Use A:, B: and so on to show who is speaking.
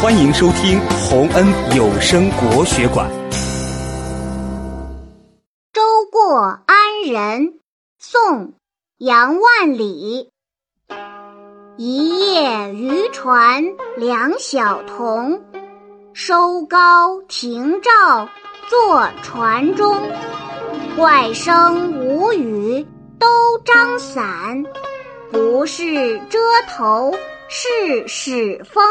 A: 欢迎收听洪恩有声国学馆。
B: 舟过安仁，宋杨万里。一叶渔船两小童，收篙停棹坐船中。怪声无语都张伞，不是遮头是使风。